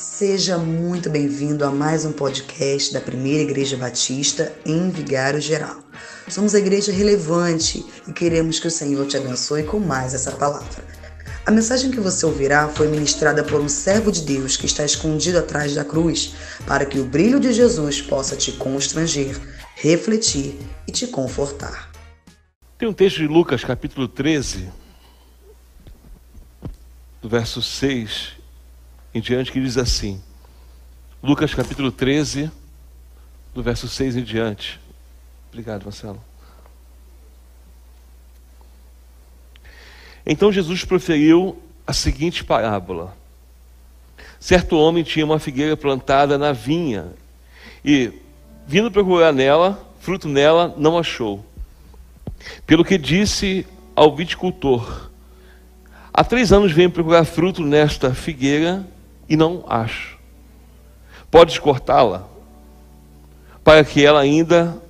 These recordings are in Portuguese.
Seja muito bem-vindo a mais um podcast da Primeira Igreja Batista em Vigário Geral. Somos a igreja relevante e queremos que o Senhor te abençoe com mais essa palavra. A mensagem que você ouvirá foi ministrada por um servo de Deus que está escondido atrás da cruz, para que o brilho de Jesus possa te constranger, refletir e te confortar. Tem um texto de Lucas, capítulo 13, do verso 6 em diante, que diz assim: Lucas capítulo 13, do verso 6 em diante. Obrigado, Marcelo. Então Jesus proferiu a seguinte parábola: Certo homem tinha uma figueira plantada na vinha e, vindo procurar nela, fruto nela, não achou. Pelo que disse ao viticultor: Há três anos venho procurar fruto nesta figueira e não acho. Podes cortá-la para que ela ainda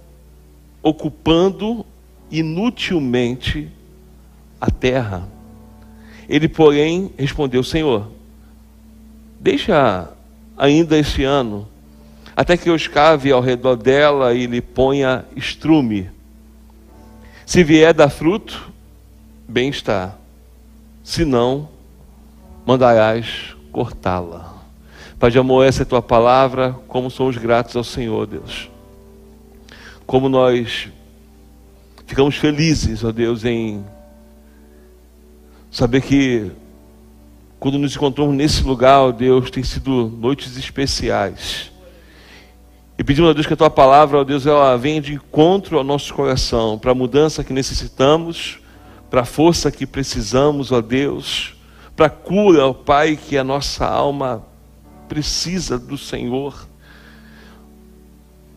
ocupando inutilmente a terra. Ele, porém, respondeu: Senhor, deixa ainda esse ano, até que eu escave ao redor dela e lhe ponha estrume. Se vier dar fruto, bem está. Se não, mandarás cortá-la. Pai de amor, essa é a tua palavra, como somos gratos ao Senhor, Deus. Como nós ficamos felizes, ó Deus, em saber que quando nos encontramos nesse lugar, ó Deus, tem sido noites especiais. E pedimos a Deus que a tua palavra, ó Deus, ela venha de encontro ao nosso coração, para a mudança que necessitamos, para a força que precisamos, ó Deus para a cura, ó Pai, que a nossa alma precisa do Senhor.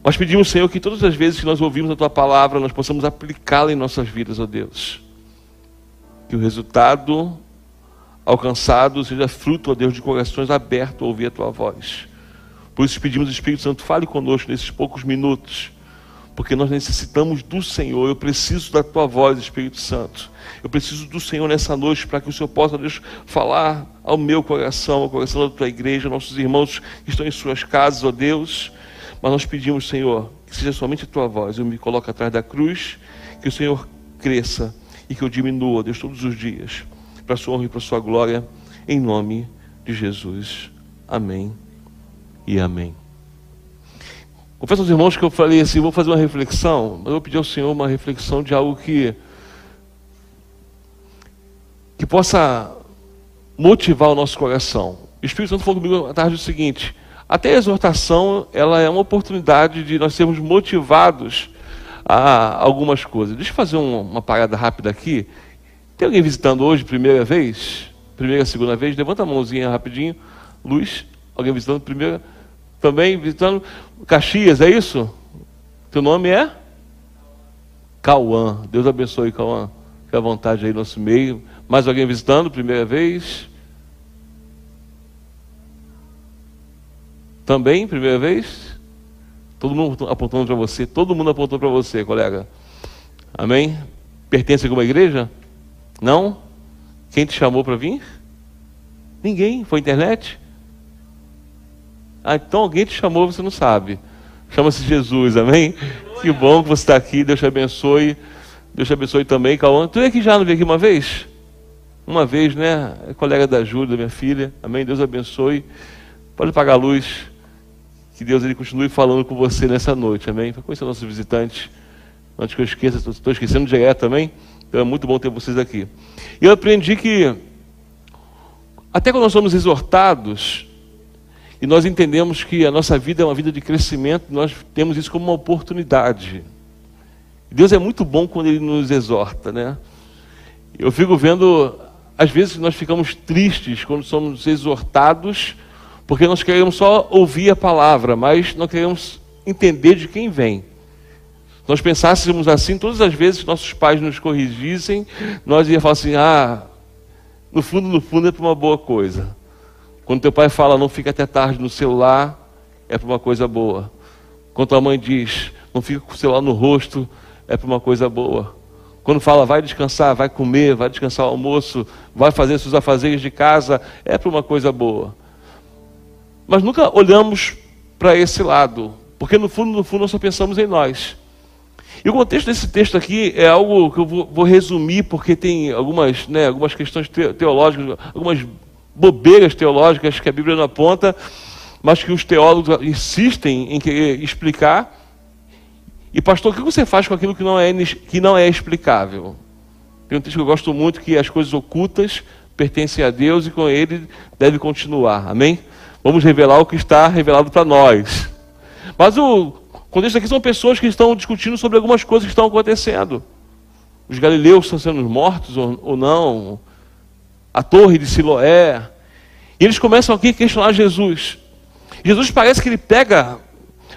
Nós pedimos, Senhor, que todas as vezes que nós ouvimos a Tua palavra, nós possamos aplicá-la em nossas vidas, ó Deus. Que o resultado alcançado seja fruto, ó Deus, de corações abertos a ouvir a Tua voz. Por isso pedimos, Espírito Santo, fale conosco nesses poucos minutos porque nós necessitamos do Senhor. Eu preciso da tua voz, Espírito Santo. Eu preciso do Senhor nessa noite para que o Senhor possa Deus, falar ao meu coração, ao coração da tua igreja, nossos irmãos que estão em suas casas, ó Deus. Mas nós pedimos, Senhor, que seja somente a tua voz. Eu me coloco atrás da cruz, que o Senhor cresça e que eu diminua, Deus, todos os dias, para a sua honra e para a sua glória, em nome de Jesus. Amém e amém. Confesso aos irmãos que eu falei assim, vou fazer uma reflexão, mas eu pedi ao Senhor uma reflexão de algo que que possa motivar o nosso coração. O Espírito Santo falou comigo à tarde o seguinte: até a exortação ela é uma oportunidade de nós sermos motivados a algumas coisas. Deixa eu fazer uma parada rápida aqui. Tem alguém visitando hoje, primeira vez? Primeira, segunda vez? Levanta a mãozinha rapidinho. Luz, alguém visitando primeira? Também visitando Caxias, é isso? Teu nome é? Cauã. Deus abençoe, Cauã. Fique à vontade aí no nosso meio. Mais alguém visitando, primeira vez? Também, primeira vez? Todo mundo apontando para você. Todo mundo apontou para você, colega. Amém? Pertence a alguma igreja? Não? Quem te chamou para vir? Ninguém. Foi internet? Ah, então alguém te chamou, você não sabe. Chama-se Jesus, amém? Que bom que você está aqui, Deus te abençoe. Deus te abençoe também, Cauã. Tu veio aqui já, não veio aqui uma vez? Uma vez, né? É colega da Júlia, minha filha. Amém? Deus abençoe. Pode apagar a luz. Que Deus ele continue falando com você nessa noite, amém? Para conhecer nossos visitantes. Antes que eu esqueça, estou esquecendo direto também. Então é muito bom ter vocês aqui. E eu aprendi que, até quando nós somos exortados, e nós entendemos que a nossa vida é uma vida de crescimento, nós temos isso como uma oportunidade. Deus é muito bom quando Ele nos exorta, né? Eu fico vendo, às vezes nós ficamos tristes quando somos exortados, porque nós queremos só ouvir a palavra, mas não queremos entender de quem vem. Nós pensássemos assim, todas as vezes que nossos pais nos corrigissem, nós ia falar assim: ah, no fundo, no fundo é para uma boa coisa. Quando teu pai fala, não fica até tarde no celular, é para uma coisa boa. Quando tua mãe diz, não fica com o celular no rosto, é para uma coisa boa. Quando fala, vai descansar, vai comer, vai descansar o almoço, vai fazer seus afazeres de casa, é para uma coisa boa. mas nunca olhamos para esse lado, porque no fundo, no fundo, nós só pensamos em nós. E o contexto desse texto aqui é algo que eu vou, vou resumir, porque tem algumas, né, algumas questões teológicas, algumas bobeiras teológicas que a Bíblia não aponta, mas que os teólogos insistem em querer explicar. E pastor, o que você faz com aquilo que não é, que não é explicável? Tem um texto que eu gosto muito, que as coisas ocultas pertencem a Deus e com ele deve continuar. Amém? Vamos revelar o que está revelado para nós. Mas o contexto aqui são pessoas que estão discutindo sobre algumas coisas que estão acontecendo. Os galileus estão sendo mortos ou, ou não. A torre de Siloé. E eles começam aqui a questionar Jesus. Jesus parece que ele pega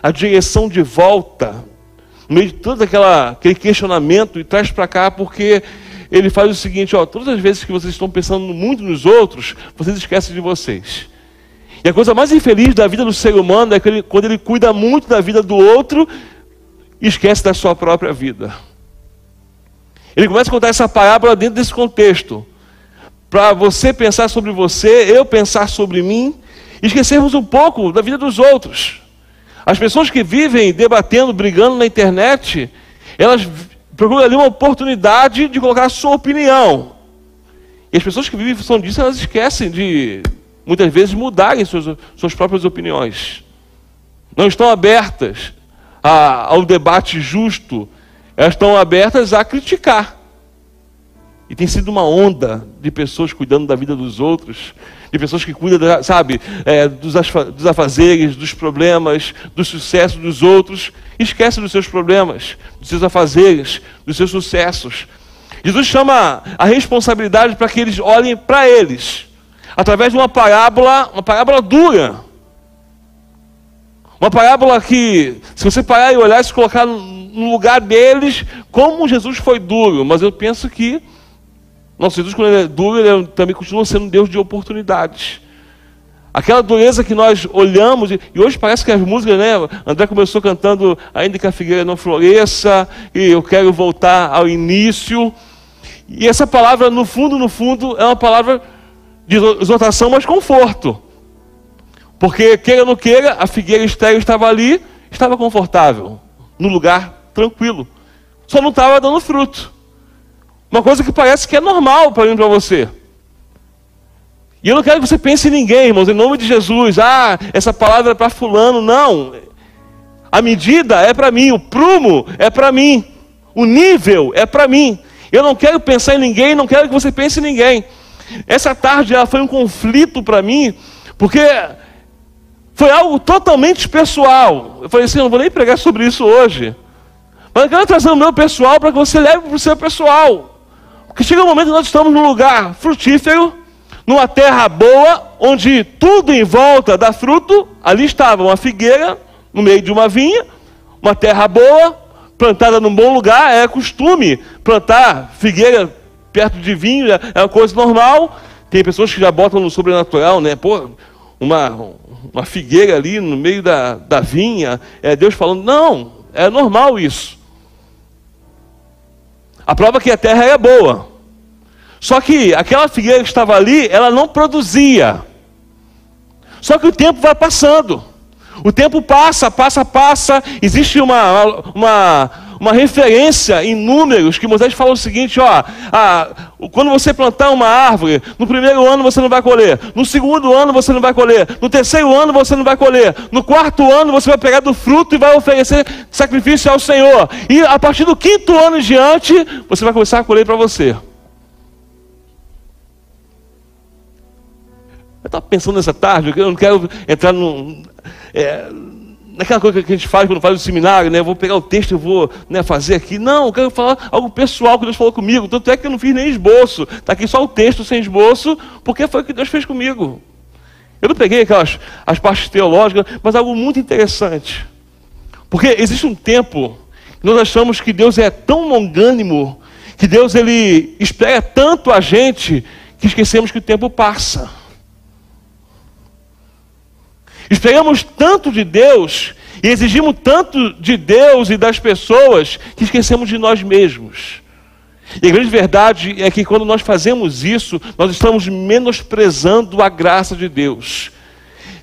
a direção de volta, no meio de todo aquela, aquele questionamento, e traz para cá, porque ele faz o seguinte: ó, todas as vezes que vocês estão pensando muito nos outros, vocês esquecem de vocês. E a coisa mais infeliz da vida do ser humano é ele, quando ele cuida muito da vida do outro esquece da sua própria vida. Ele começa a contar essa parábola dentro desse contexto. Para você pensar sobre você, eu pensar sobre mim, esquecermos um pouco da vida dos outros. As pessoas que vivem debatendo, brigando na internet, elas procuram ali uma oportunidade de colocar a sua opinião. E as pessoas que vivem em função disso, elas esquecem de muitas vezes mudarem suas, suas próprias opiniões. Não estão abertas a, ao debate justo, elas estão abertas a criticar. E tem sido uma onda de pessoas cuidando da vida dos outros, de pessoas que cuidam, sabe, é, dos, dos afazeres, dos problemas, do sucesso dos outros, esquece dos seus problemas, dos seus afazeres, dos seus sucessos. Jesus chama a responsabilidade para que eles olhem para eles através de uma parábola, uma parábola dura. Uma parábola que, se você parar e olhar e se colocar no lugar deles, como Jesus foi duro, mas eu penso que nosso Jesus, quando ele é duro, ele também continua sendo Deus de oportunidades. Aquela dureza que nós olhamos, e hoje parece que as músicas, né? André começou cantando Ainda que a figueira não floresça, e eu quero voltar ao início. E essa palavra, no fundo, no fundo, é uma palavra de exortação, mas conforto. Porque, queira ou não queira, a figueira estéreo estava ali, estava confortável, no lugar tranquilo. Só não estava dando fruto. Uma coisa que parece que é normal para mim e para você. E eu não quero que você pense em ninguém, irmãos, em nome de Jesus. Ah, essa palavra é para fulano. Não. A medida é para mim, o prumo é para mim, o nível é para mim. Eu não quero pensar em ninguém, não quero que você pense em ninguém. Essa tarde ela foi um conflito para mim, porque foi algo totalmente pessoal. Eu falei assim, eu não vou nem pregar sobre isso hoje. Mas eu quero trazer o meu pessoal para que você leve para o seu pessoal. Porque chega um momento que nós estamos num lugar frutífero, numa terra boa, onde tudo em volta dá fruto. Ali estava uma figueira, no meio de uma vinha, uma terra boa, plantada num bom lugar. É costume plantar figueira perto de vinho, é uma coisa normal. Tem pessoas que já botam no sobrenatural, né? Pô, uma, uma figueira ali no meio da, da vinha, é Deus falando, não, é normal isso. A prova é que a terra é boa. Só que aquela figueira que estava ali, ela não produzia. Só que o tempo vai passando. O tempo passa, passa, passa. Existe uma, uma, uma referência em números que Moisés fala o seguinte: ó, a, quando você plantar uma árvore, no primeiro ano você não vai colher, no segundo ano você não vai colher, no terceiro ano você não vai colher, no quarto ano você vai pegar do fruto e vai oferecer sacrifício ao Senhor, e a partir do quinto ano em diante você vai começar a colher para você. Eu estava pensando nessa tarde, eu não quero entrar no, é, naquela coisa que a gente faz quando faz o seminário, né? Eu vou pegar o texto e vou né, fazer aqui. Não, eu quero falar algo pessoal que Deus falou comigo. Tanto é que eu não fiz nem esboço. Está aqui só o texto sem esboço, porque foi o que Deus fez comigo. Eu não peguei aquelas as partes teológicas, mas algo muito interessante. Porque existe um tempo que nós achamos que Deus é tão longânimo, que Deus ele espera tanto a gente, que esquecemos que o tempo passa. Esperamos tanto de Deus e exigimos tanto de Deus e das pessoas que esquecemos de nós mesmos. E a grande verdade é que quando nós fazemos isso, nós estamos menosprezando a graça de Deus.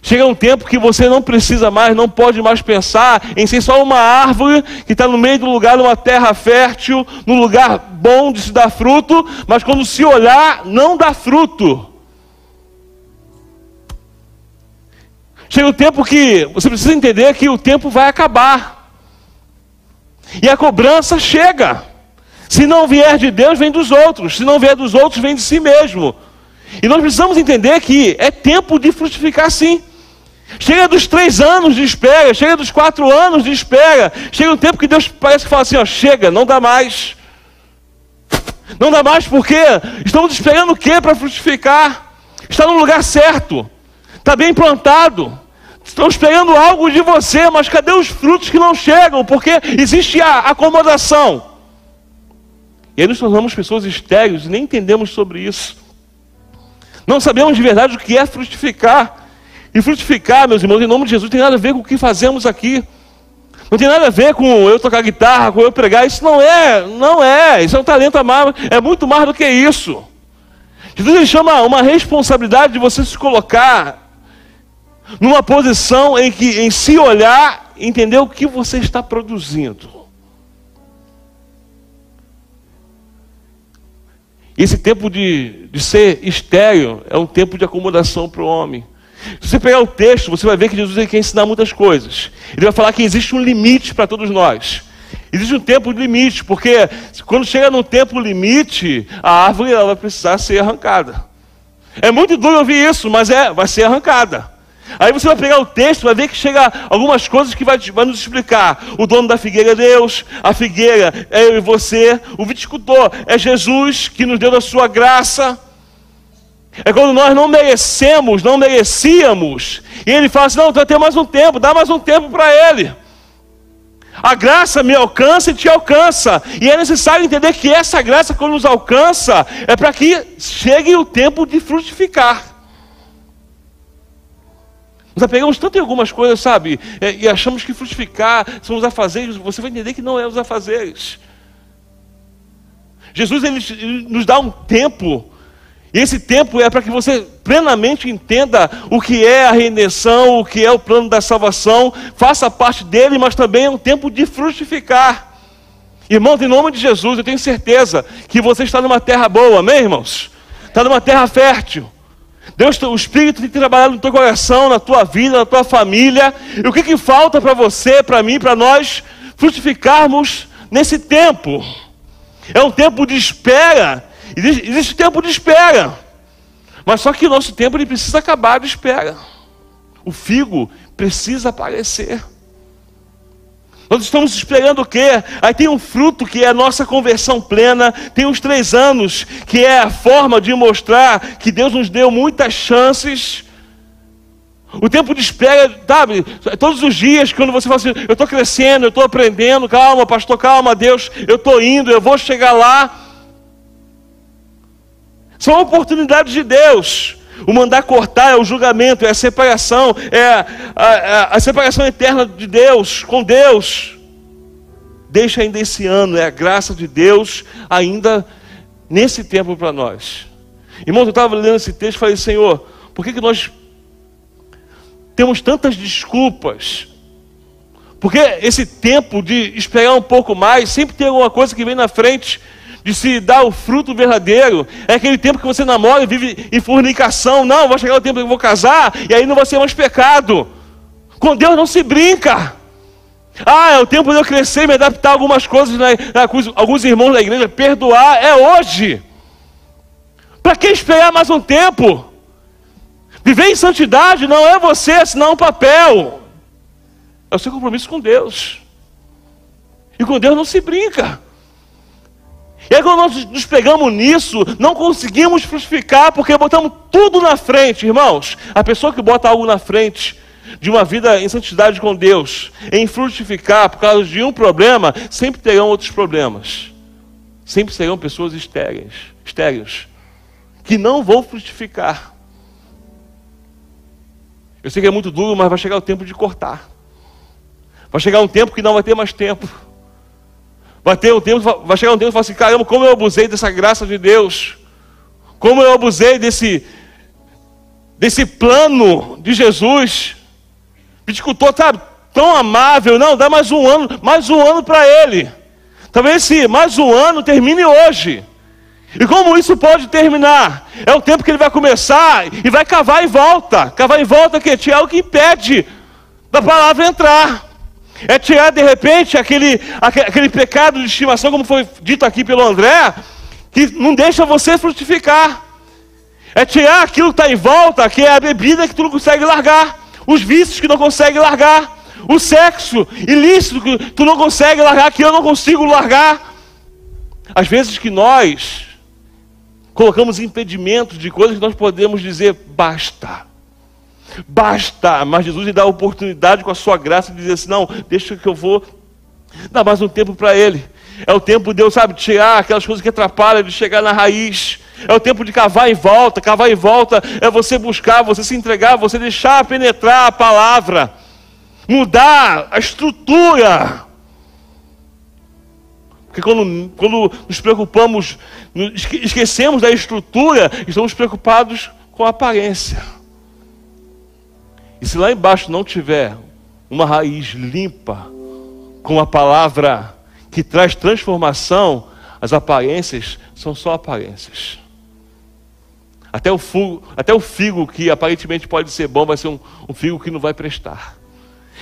Chega um tempo que você não precisa mais, não pode mais pensar em ser só uma árvore que está no meio do lugar, numa terra fértil, num lugar bom de se dar fruto, mas quando se olhar, não dá fruto. Chega um tempo que você precisa entender que o tempo vai acabar. E a cobrança chega. Se não vier de Deus, vem dos outros. Se não vier dos outros, vem de si mesmo. E nós precisamos entender que é tempo de frutificar sim. Chega dos três anos de espera, chega dos quatro anos de espera, chega um tempo que Deus parece que fala assim: ó, chega, não dá mais. Não dá mais porque estamos esperando o que para frutificar? Está no lugar certo, está bem plantado. Estamos esperando algo de você, mas cadê os frutos que não chegam? Porque existe a acomodação. E aí nos tornamos pessoas estéreis e nem entendemos sobre isso. Não sabemos de verdade o que é frutificar. E frutificar, meus irmãos, em nome de Jesus, tem nada a ver com o que fazemos aqui. Não tem nada a ver com eu tocar guitarra, com eu pregar. Isso não é, não é. Isso é um talento amado. É muito mais do que isso. Jesus chama uma responsabilidade de você se colocar numa posição em que, em se olhar, entender o que você está produzindo. Esse tempo de, de ser estéreo é um tempo de acomodação para o homem. Se você pegar o texto, você vai ver que Jesus quer ensinar muitas coisas. Ele vai falar que existe um limite para todos nós. Existe um tempo limite, porque quando chega num tempo limite, a árvore ela vai precisar ser arrancada. É muito duro ouvir isso, mas é, vai ser arrancada. Aí você vai pegar o texto, vai ver que chega algumas coisas que vai, vai, nos explicar. O dono da figueira é Deus, a figueira é eu e você, o viticultor é Jesus que nos deu da sua graça. É quando nós não merecemos, não merecíamos. E ele fala assim: não, vai ter mais um tempo, dá mais um tempo para ele. A graça me alcança e te alcança. E é necessário entender que essa graça, quando nos alcança, é para que chegue o tempo de frutificar. Nós apegamos tanto em algumas coisas, sabe? E achamos que frutificar são os afazeres. Você vai entender que não é os afazeres. Jesus ele nos dá um tempo e esse tempo é para que você plenamente entenda o que é a redenção, o que é o plano da salvação, faça parte dele, mas também é um tempo de frutificar. Irmãos, em nome de Jesus, eu tenho certeza que você está numa terra boa, amém, irmãos? Está numa terra fértil. Deus, o Espírito tem trabalhado no teu coração, na tua vida, na tua família. E o que, que falta para você, para mim, para nós frutificarmos nesse tempo? É um tempo de espera Existe, existe tempo de espera. Mas só que o nosso tempo ele precisa acabar de espera. O figo precisa aparecer. Nós estamos esperando o quê? Aí tem um fruto que é a nossa conversão plena, tem os três anos, que é a forma de mostrar que Deus nos deu muitas chances. O tempo de espera, sabe, todos os dias, quando você fala assim, eu estou crescendo, eu estou aprendendo, calma, pastor, calma, Deus, eu estou indo, eu vou chegar lá. São oportunidades de Deus. O mandar cortar é o julgamento, é a separação, é a, a, a, separação eterna de Deus com Deus. Deixa ainda esse ano, é a graça de Deus ainda nesse tempo para nós. Irmão, eu estava lendo esse texto e falei, Senhor, por que, que nós temos tantas desculpas? Porque esse tempo de esperar um pouco mais, sempre tem alguma coisa que vem na frente de se dar o fruto verdadeiro. É aquele tempo que você namora e vive em fornicação. Não, vai chegar o tempo que eu vou casar e aí não vai ser mais pecado. Com Deus não se brinca. Ah, é o tempo de eu crescer e me adaptar a algumas coisas, né? alguns irmãos da igreja. Perdoar é hoje. Para que esperar mais um tempo? Viver em santidade não é você, senão um papel. É o seu compromisso com Deus. E com Deus não se brinca. E aí, quando nós nos pegamos nisso, não conseguimos frutificar porque botamos tudo na frente, irmãos. A pessoa que bota algo na frente de uma vida em santidade com Deus, em frutificar por causa de um problema, sempre terão outros problemas. Sempre serão pessoas estéreis, estéreis que não vão frutificar. Eu sei que é muito duro, mas vai chegar o tempo de cortar. Vai chegar um tempo que não vai ter mais tempo. Vai, ter um tempo, vai chegar um tempo e falar assim: caramba, como eu abusei dessa graça de Deus. Como eu abusei desse, desse plano de Jesus. Viticultor, sabe, tão amável, não, dá mais um ano, mais um ano para ele. Talvez esse mais um ano termine hoje. E como isso pode terminar? É o tempo que ele vai começar e vai cavar em volta. Cavar em volta que é o que impede da palavra entrar. É tirar de repente aquele, aquele pecado de estimação, como foi dito aqui pelo André, que não deixa você frutificar. É tirar aquilo que está em volta, que é a bebida que tu não consegue largar, os vícios que não consegue largar, o sexo ilícito que tu não consegue largar, que eu não consigo largar. Às vezes que nós colocamos impedimentos de coisas que nós podemos dizer basta. Basta, mas Jesus lhe dá a oportunidade com a sua graça de dizer assim: não, deixa que eu vou dar mais um tempo para Ele. É o tempo de Deus, sabe, tirar aquelas coisas que atrapalham, de chegar na raiz. É o tempo de cavar em volta. Cavar em volta é você buscar, você se entregar, você deixar penetrar a palavra, mudar a estrutura. Porque quando, quando nos preocupamos, esquecemos da estrutura, estamos preocupados com a aparência. E se lá embaixo não tiver uma raiz limpa, com a palavra que traz transformação, as aparências são só aparências. Até o, figo, até o figo que aparentemente pode ser bom, vai ser um, um figo que não vai prestar.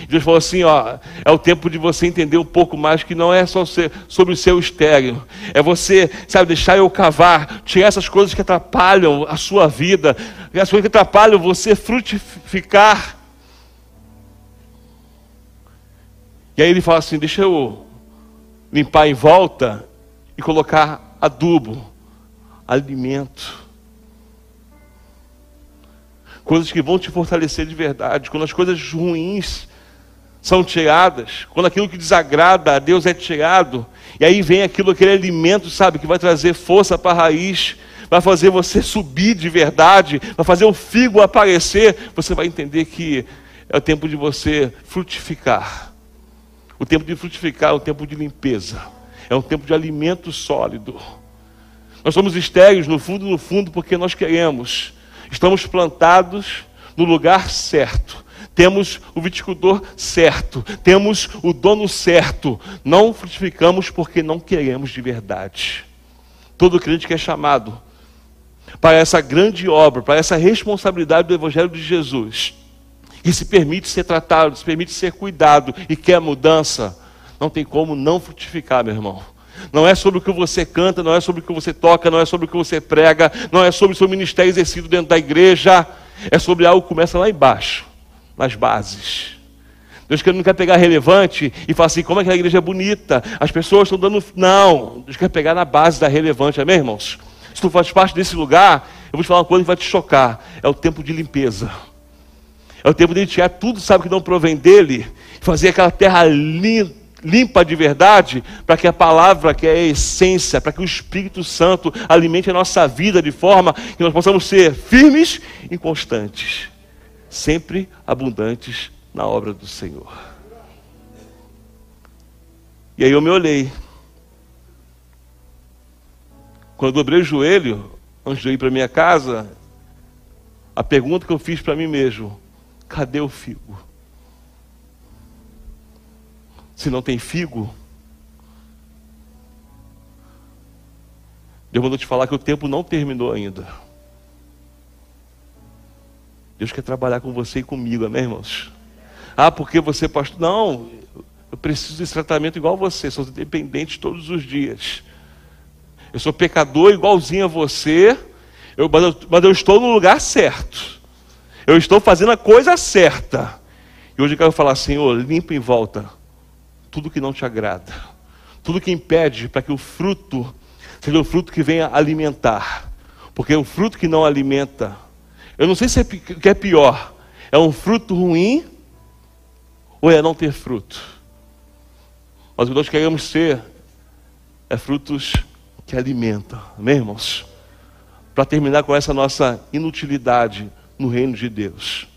Deus falou assim: ó, é o tempo de você entender um pouco mais que não é só ser, sobre o seu estéreo, é você, sabe, deixar eu cavar, tirar essas coisas que atrapalham a sua vida, as coisas que atrapalham você frutificar. E aí ele fala assim: deixa eu limpar em volta e colocar adubo, alimento. Coisas que vão te fortalecer de verdade. Quando as coisas ruins são tiradas, quando aquilo que desagrada a Deus é tirado, e aí vem aquilo, aquele alimento, sabe, que vai trazer força para a raiz, vai fazer você subir de verdade, vai fazer o figo aparecer, você vai entender que é o tempo de você frutificar. O tempo de frutificar é um tempo de limpeza, é um tempo de alimento sólido. Nós somos estéreis no fundo, no fundo, porque nós queremos. Estamos plantados no lugar certo. Temos o viticultor certo, temos o dono certo. Não frutificamos porque não queremos de verdade. Todo crente que é chamado para essa grande obra, para essa responsabilidade do Evangelho de Jesus, e se permite ser tratado, se permite ser cuidado e quer mudança, não tem como não frutificar, meu irmão. Não é sobre o que você canta, não é sobre o que você toca, não é sobre o que você prega, não é sobre o seu ministério exercido dentro da igreja, é sobre algo que começa lá embaixo, nas bases. Deus não quer pegar relevante e falar assim, como é que a igreja é bonita, as pessoas estão dando. Não, Deus quer pegar na base da relevante, amém, irmãos? Se tu faz parte desse lugar, eu vou te falar uma coisa que vai te chocar: é o tempo de limpeza. É o tempo de tirar tudo, sabe, que não provém dele, fazer aquela terra limpa de verdade, para que a palavra, que é a essência, para que o Espírito Santo alimente a nossa vida de forma que nós possamos ser firmes e constantes, sempre abundantes na obra do Senhor. E aí eu me olhei. Quando eu dobrei o joelho, antes de eu ir para minha casa, a pergunta que eu fiz para mim mesmo: Cadê o figo? Se não tem figo, Deus mandou te falar que o tempo não terminou ainda. Deus quer trabalhar com você e comigo, amém, irmãos? Ah, porque você, pastor. Não, eu preciso desse tratamento igual você, sou dependente todos os dias. Eu sou pecador igualzinho a você, eu, mas, eu, mas eu estou no lugar certo. Eu estou fazendo a coisa certa. E hoje eu quero falar, Senhor, limpa em volta tudo que não te agrada. Tudo que impede para que o fruto seja o fruto que venha alimentar. Porque o fruto que não alimenta, eu não sei se é, que é pior, é um fruto ruim ou é não ter fruto. Mas o que nós queremos ser é frutos que alimentam, amém, irmãos? Para terminar com essa nossa inutilidade no reino de Deus.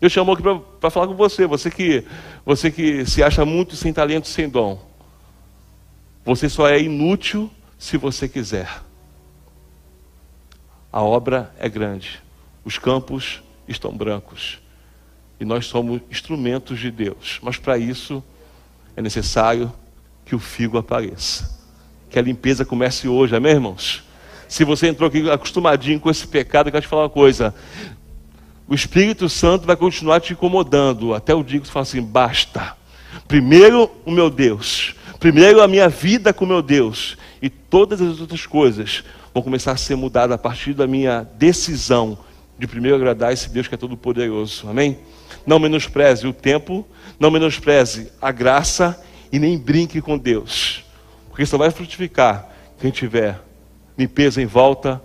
Eu chamo aqui para falar com você, você que, você que se acha muito sem talento, sem dom. Você só é inútil se você quiser. A obra é grande, Os campos estão brancos. E nós somos instrumentos de Deus. Mas para isso é necessário que o figo apareça. Que a limpeza comece hoje, amém, irmãos? Se você entrou aqui acostumadinho com esse pecado, eu quero te falar uma coisa. O Espírito Santo vai continuar te incomodando até o dia que você fala assim: basta. Primeiro o meu Deus, primeiro a minha vida com o meu Deus, e todas as outras coisas vão começar a ser mudadas a partir da minha decisão de primeiro agradar esse Deus que é todo poderoso. Amém? Não menospreze o tempo, não menospreze a graça e nem brinque com Deus. Porque só vai frutificar quem tiver limpeza em volta,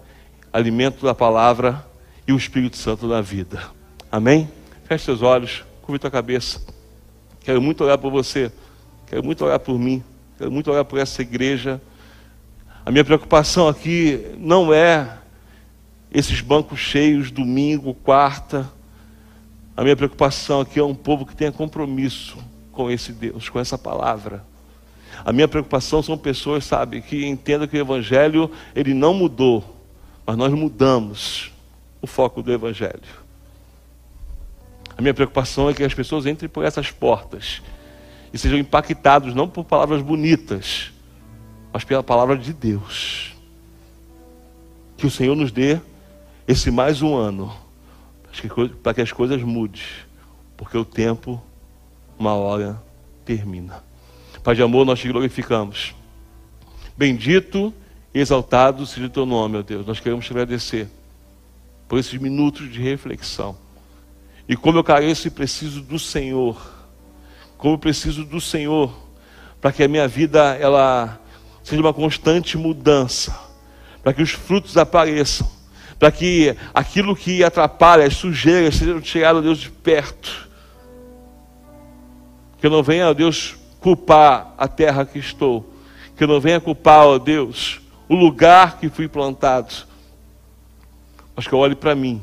alimento da palavra e o Espírito Santo na vida. Amém? Feche seus olhos, curva tua cabeça. Quero muito orar por você. Quero muito orar por mim. Quero muito orar por essa igreja. A minha preocupação aqui não é esses bancos cheios, domingo, quarta. A minha preocupação aqui é um povo que tenha compromisso com esse Deus, com essa palavra. A minha preocupação são pessoas, sabe, que entendam que o Evangelho, ele não mudou, mas nós mudamos o foco do Evangelho. A minha preocupação é que as pessoas entrem por essas portas e sejam impactados não por palavras bonitas, mas pela palavra de Deus. Que o Senhor nos dê esse mais um ano para que as coisas mudem, porque o tempo, uma hora, termina. Pai de amor, nós te glorificamos. Bendito e exaltado seja o teu nome, meu Deus. Nós queremos te agradecer por esses minutos de reflexão. E como eu careço e preciso do Senhor, como eu preciso do Senhor, para que a minha vida ela seja uma constante mudança, para que os frutos apareçam, para que aquilo que atrapalha, as sujeiras, sejam tiradas, Deus, de perto. Que eu não venha, ó Deus, culpar a terra que estou, que eu não venha culpar, ó Deus, o lugar que fui plantado, mas que eu olhe para mim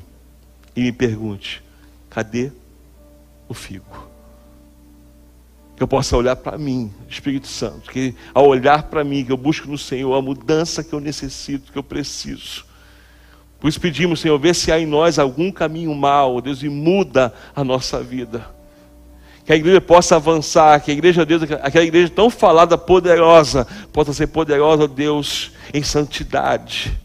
e me pergunte: cadê o figo? Que eu possa olhar para mim, Espírito Santo, que ao olhar para mim, que eu busco no Senhor a mudança que eu necessito, que eu preciso. Por isso pedimos, Senhor, vê se há em nós algum caminho mau, Deus, e muda a nossa vida. Que a igreja possa avançar, que a igreja, Deus, aquela igreja tão falada, poderosa, possa ser poderosa, Deus, em santidade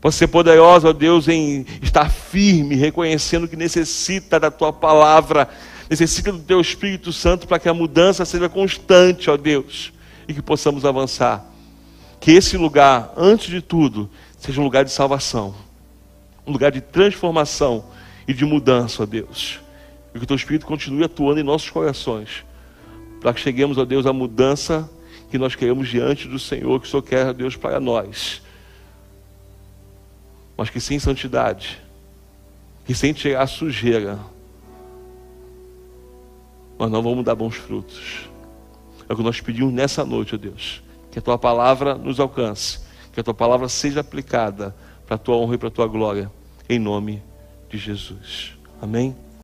Possa ser poderosa, Deus, em estar firme, reconhecendo que necessita da tua palavra, necessita do teu Espírito Santo para que a mudança seja constante, ó Deus, e que possamos avançar. Que esse lugar, antes de tudo, seja um lugar de salvação, um lugar de transformação e de mudança, ó Deus. E que o teu Espírito continue atuando em nossos corações, para que cheguemos, ó Deus, à mudança que nós queremos diante do Senhor, que o Senhor quer, ó Deus, para nós mas que sem santidade, que sem tirar a sujeira, nós não vamos dar bons frutos. É o que nós pedimos nessa noite, ó Deus. Que a tua palavra nos alcance, que a tua palavra seja aplicada para a tua honra e para a tua glória, em nome de Jesus. Amém?